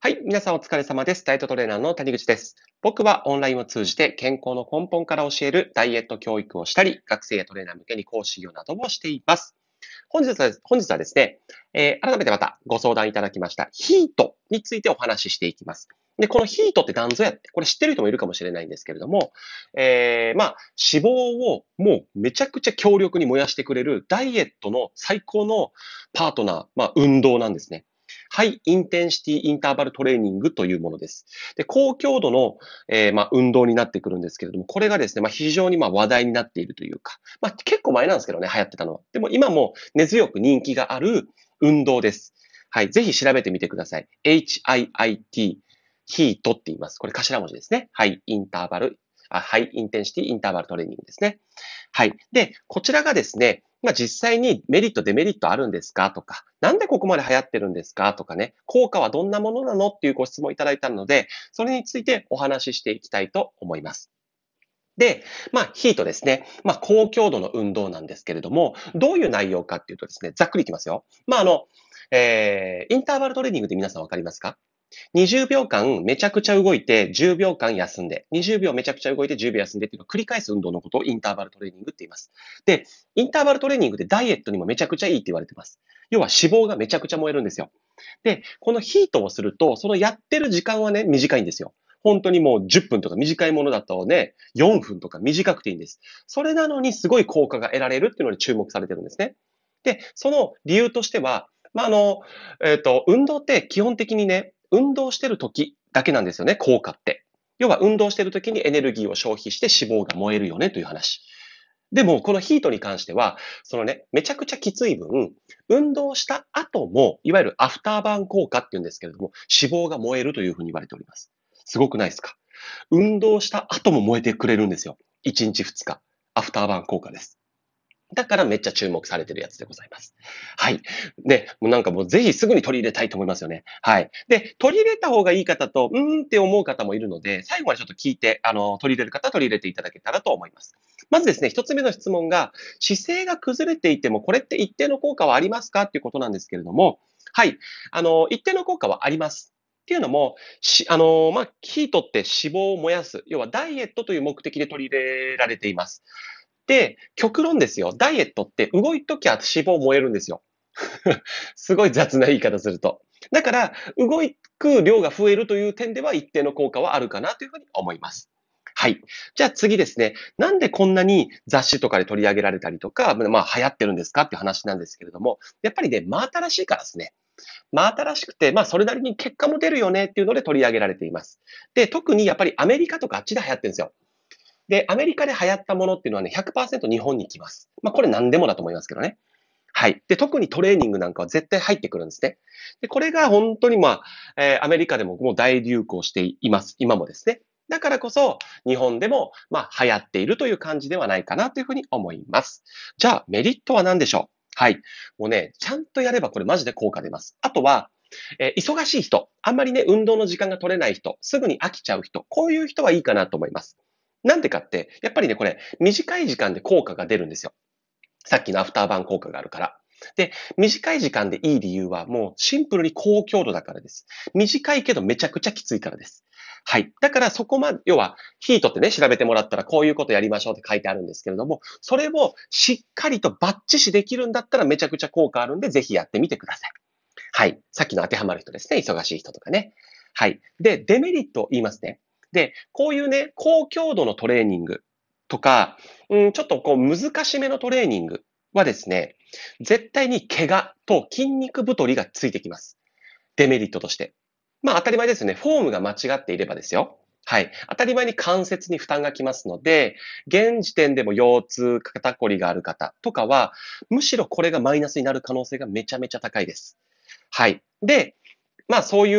はい。皆さんお疲れ様です。ダイエットトレーナーの谷口です。僕はオンラインを通じて健康の根本から教えるダイエット教育をしたり、学生やトレーナー向けに講師業などもしています。本日は、本日はですね、えー、改めてまたご相談いただきましたヒートについてお話ししていきます。で、このヒートって何ぞやって、これ知ってる人もいるかもしれないんですけれども、えー、まあ、脂肪をもうめちゃくちゃ強力に燃やしてくれるダイエットの最高のパートナー、まあ、運動なんですね。ハイインテンシティインターバルトレーニングというものです。で、高強度の、えー、まあ、運動になってくるんですけれども、これがですね、まあ、非常にまあ話題になっているというか、まあ、結構前なんですけどね、流行ってたのは。でも今も根強く人気がある運動です。はい。ぜひ調べてみてください。HIIT、ヒートって言います。これ頭文字ですね。ハイインターバル、ハイインテンシティインターバルトレーニングですね。はい。で、こちらがですね、まあ、実際にメリット、デメリットあるんですか？とか、なんでここまで流行ってるんですか？とかね、効果はどんなものなの？っていうご質問いただいたので、それについてお話ししていきたいと思います。で、まあ、ヒートですね。まあ、高強度の運動なんですけれども、どういう内容かっていうとですね、ざっくりいきますよ。まあ、あの、えー、インターバルトレーニングって皆さんわかりますか？20秒間めちゃくちゃ動いて10秒間休んで、20秒めちゃくちゃ動いて10秒休んでっていうのを繰り返す運動のことをインターバルトレーニングって言います。で、インターバルトレーニングでダイエットにもめちゃくちゃいいって言われてます。要は脂肪がめちゃくちゃ燃えるんですよ。で、このヒートをすると、そのやってる時間はね、短いんですよ。本当にもう10分とか短いものだとね、4分とか短くていいんです。それなのにすごい効果が得られるっていうのに注目されてるんですね。で、その理由としては、まあ、あの、えっ、ー、と、運動って基本的にね、運動してる時だけなんですよね、効果って。要は運動してる時にエネルギーを消費して脂肪が燃えるよねという話。でも、このヒートに関しては、そのね、めちゃくちゃきつい分、運動した後も、いわゆるアフターバーン効果って言うんですけれども、脂肪が燃えるというふうに言われております。すごくないですか？運動した後も燃えてくれるんですよ。1日2日。アフターバーン効果です。だからめっちゃ注目されてるやつでございます。はい。で、もうなんかもうぜひすぐに取り入れたいと思いますよね。はい。で、取り入れた方がいい方と、うーんって思う方もいるので、最後までちょっと聞いて、あの、取り入れる方は取り入れていただけたらと思います。まずですね、一つ目の質問が、姿勢が崩れていても、これって一定の効果はありますかっていうことなんですけれども、はい。あの、一定の効果はあります。っていうのも、し、あのまあ、ヒートって脂肪を燃やす。要はダイエットという目的で取り入れられています。で、極論ですよ。ダイエットって動いときゃ脂肪燃えるんですよ。すごい雑な言い方すると。だから、動く量が増えるという点では一定の効果はあるかなというふうに思います。はい。じゃあ次ですね。なんでこんなに雑誌とかで取り上げられたりとか、まあ流行ってるんですかっていう話なんですけれども、やっぱりね、真新しいからですね。真新しくて、まあそれなりに結果も出るよねっていうので取り上げられています。で、特にやっぱりアメリカとかあっちで流行ってるんですよ。で、アメリカで流行ったものっていうのはね、100%日本に来ます。まあ、これ何でもだと思いますけどね。はい。で、特にトレーニングなんかは絶対入ってくるんですね。で、これが本当にまあ、えー、アメリカでももう大流行しています。今もですね。だからこそ、日本でも、まあ、流行っているという感じではないかなというふうに思います。じゃあ、メリットは何でしょう？はい。もうね、ちゃんとやればこれマジで効果出ます。あとは、えー、忙しい人、あんまりね、運動の時間が取れない人、すぐに飽きちゃう人、こういう人はいいかなと思います。なんでかって、やっぱりね、これ、短い時間で効果が出るんですよ。さっきのアフターバン効果があるから。で、短い時間でいい理由はもうシンプルに高強度だからです。短いけどめちゃくちゃきついからです。はい。だからそこまで、要は、ヒートってね、調べてもらったらこういうことやりましょうって書いてあるんですけれども、それをしっかりとバッチシできるんだったらめちゃくちゃ効果あるんで、ぜひやってみてください。はい。さっきの当てはまる人ですね。忙しい人とかね。はい。で、デメリットを言いますね。で、こういうね、高強度のトレーニングとか、うん、ちょっとこう難しめのトレーニングはですね、絶対に怪我と筋肉太りがついてきます。デメリットとして。まあ当たり前ですよね。フォームが間違っていればですよ。はい。当たり前に関節に負担がきますので、現時点でも腰痛、肩こりがある方とかは、むしろこれがマイナスになる可能性がめちゃめちゃ高いです。はい。で、まあそうい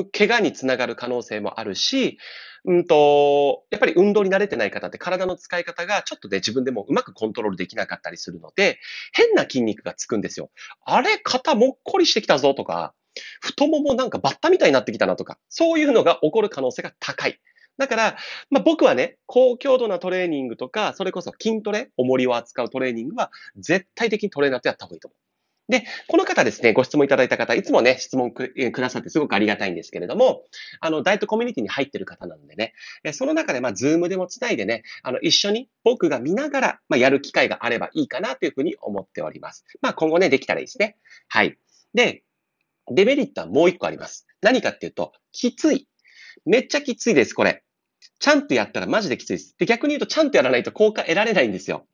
う怪我につながる可能性もあるし、うんと、やっぱり運動に慣れてない方って体の使い方がちょっとね、自分でもうまくコントロールできなかったりするので、変な筋肉がつくんですよ。あれ、肩もっこりしてきたぞとか、太ももなんかバッタみたいになってきたなとか、そういうのが起こる可能性が高い。だから、まあ、僕はね、高強度なトレーニングとか、それこそ筋トレ、重りを扱うトレーニングは絶対的にトレーナーとやった方がいいと思う。で、この方ですね、ご質問いただいた方、いつもね、質問くくださってすごくありがたいんですけれども、あの、ダイエットコミュニティに入ってる方なのでね、その中で、まあ、ズームでもつないでね、あの、一緒に僕が見ながら、まあ、やる機会があればいいかなというふうに思っております。まあ、今後ね、できたらいいですね。はい。で、デメリットはもう一個あります。何かっていうと、きつい。めっちゃきついです、これ。ちゃんとやったらマジできついです。で、逆に言うと、ちゃんとやらないと効果得られないんですよ。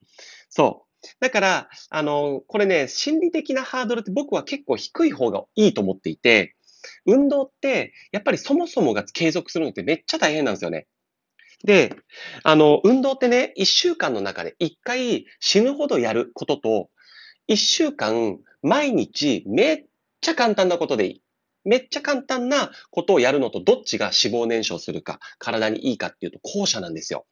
そう。だから、あの、これね、心理的なハードルって僕は結構低い方がいいと思っていて、運動って、やっぱりそもそもが継続するのってめっちゃ大変なんですよね。で、あの、運動ってね、一週間の中で一回死ぬほどやることと、一週間毎日めっちゃ簡単なことでいい。めっちゃ簡単なことをやるのとどっちが脂肪燃焼するか、体にいいかっていうと後者なんですよ。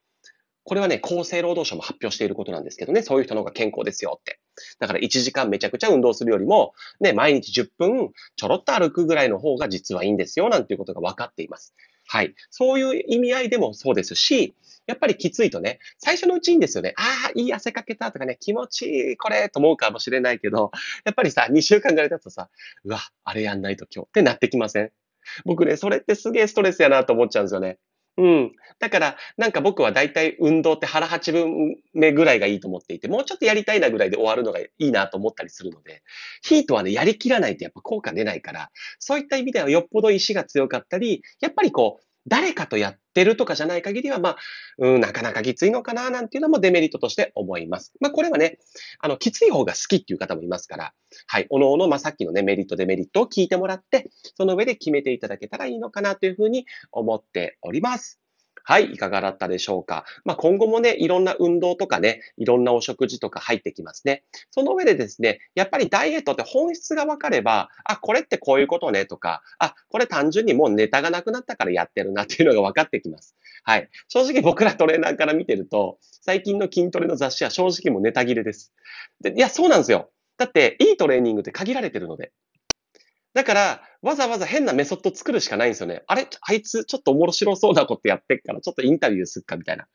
これはね、厚生労働省も発表していることなんですけどね、そういう人の方が健康ですよって。だから1時間めちゃくちゃ運動するよりも、ね、毎日10分ちょろっと歩くぐらいの方が実はいいんですよ、なんていうことが分かっています。はい。そういう意味合いでもそうですし、やっぱりきついとね、最初のうちいいんですよね。ああ、いい汗かけたとかね、気持ちいい、これ、と思うかもしれないけど、やっぱりさ、2週間ぐらい経つとさ、うわ、あれやんないと今日ってなってきません？僕ね、それってすげえストレスやなと思っちゃうんですよね。うん。だから、なんか僕は大体運動って腹八分目ぐらいがいいと思っていて、もうちょっとやりたいなぐらいで終わるのがいいなと思ったりするので、ヒートはね、やりきらないとやっぱ効果出ないから、そういった意味ではよっぽど意志が強かったり、やっぱりこう、誰かとやってるとかじゃない限りは、まあ、うん、なかなかきついのかな、なんていうのもデメリットとして思います。まあ、これはね、あの、きつい方が好きっていう方もいますから、はい、おのおの、まあ、さっきのね、メリット、デメリットを聞いてもらって、その上で決めていただけたらいいのかなというふうに思っております。はい、いかがだったでしょうか？まあ、今後もね、いろんな運動とかね、いろんなお食事とか入ってきますね。その上でですね、やっぱりダイエットって本質が分かれば、あ、これってこういうことねとか、あ、これ単純にもうネタがなくなったからやってるなっていうのが分かってきます。はい。正直僕らトレーナーから見てると、最近の筋トレの雑誌は正直もうネタ切れです。でいや、そうなんですよ。だって、いいトレーニングって限られてるので。だから、わざわざ変なメソッド作るしかないんですよね。あれ？あいつちょっと面白そうなことやってっから、ちょっとインタビューすっかみたいな。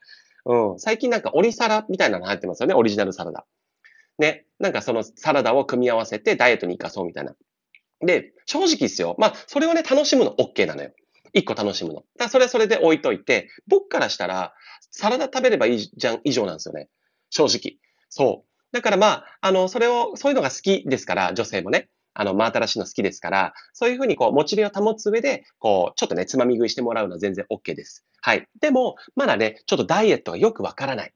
うん。最近なんかオリサラみたいなの流行ってますよね。オリジナルサラダ。ね。なんかそのサラダを組み合わせてダイエットに活かそうみたいな。で、正直ですよ。まあ、それをね、楽しむの OK なのよ。一個楽しむの。だそれはそれで置いといて、僕からしたら、サラダ食べればいいじゃん以上なんですよね。正直。そう。だからまあ、あの、それを、そういうのが好きですから、女性もね。あの、真新しいの好きですから、そういうふうにこう、モチベを保つ上で、こう、ちょっとね、つまみ食いしてもらうのは全然 OK です。はい。でも、まだね、ちょっとダイエットがよくわからない。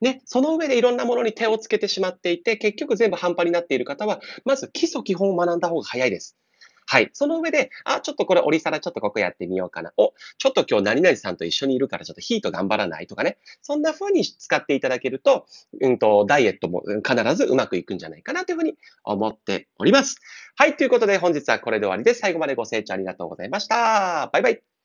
ね、その上でいろんなものに手をつけてしまっていて、結局全部半端になっている方は、まず基礎基本を学んだ方が早いです。はい。その上で、あ、ちょっとこれ、折り皿ちょっとここやってみようかな。お、ちょっと今日何々さんと一緒にいるからちょっとヒート頑張らないとかね。そんな風に使っていただけると、うんと、ダイエットも必ずうまくいくんじゃないかなというふうに思っております。はい。ということで本日はこれで終わりです。最後までご清聴ありがとうございました。バイバイ。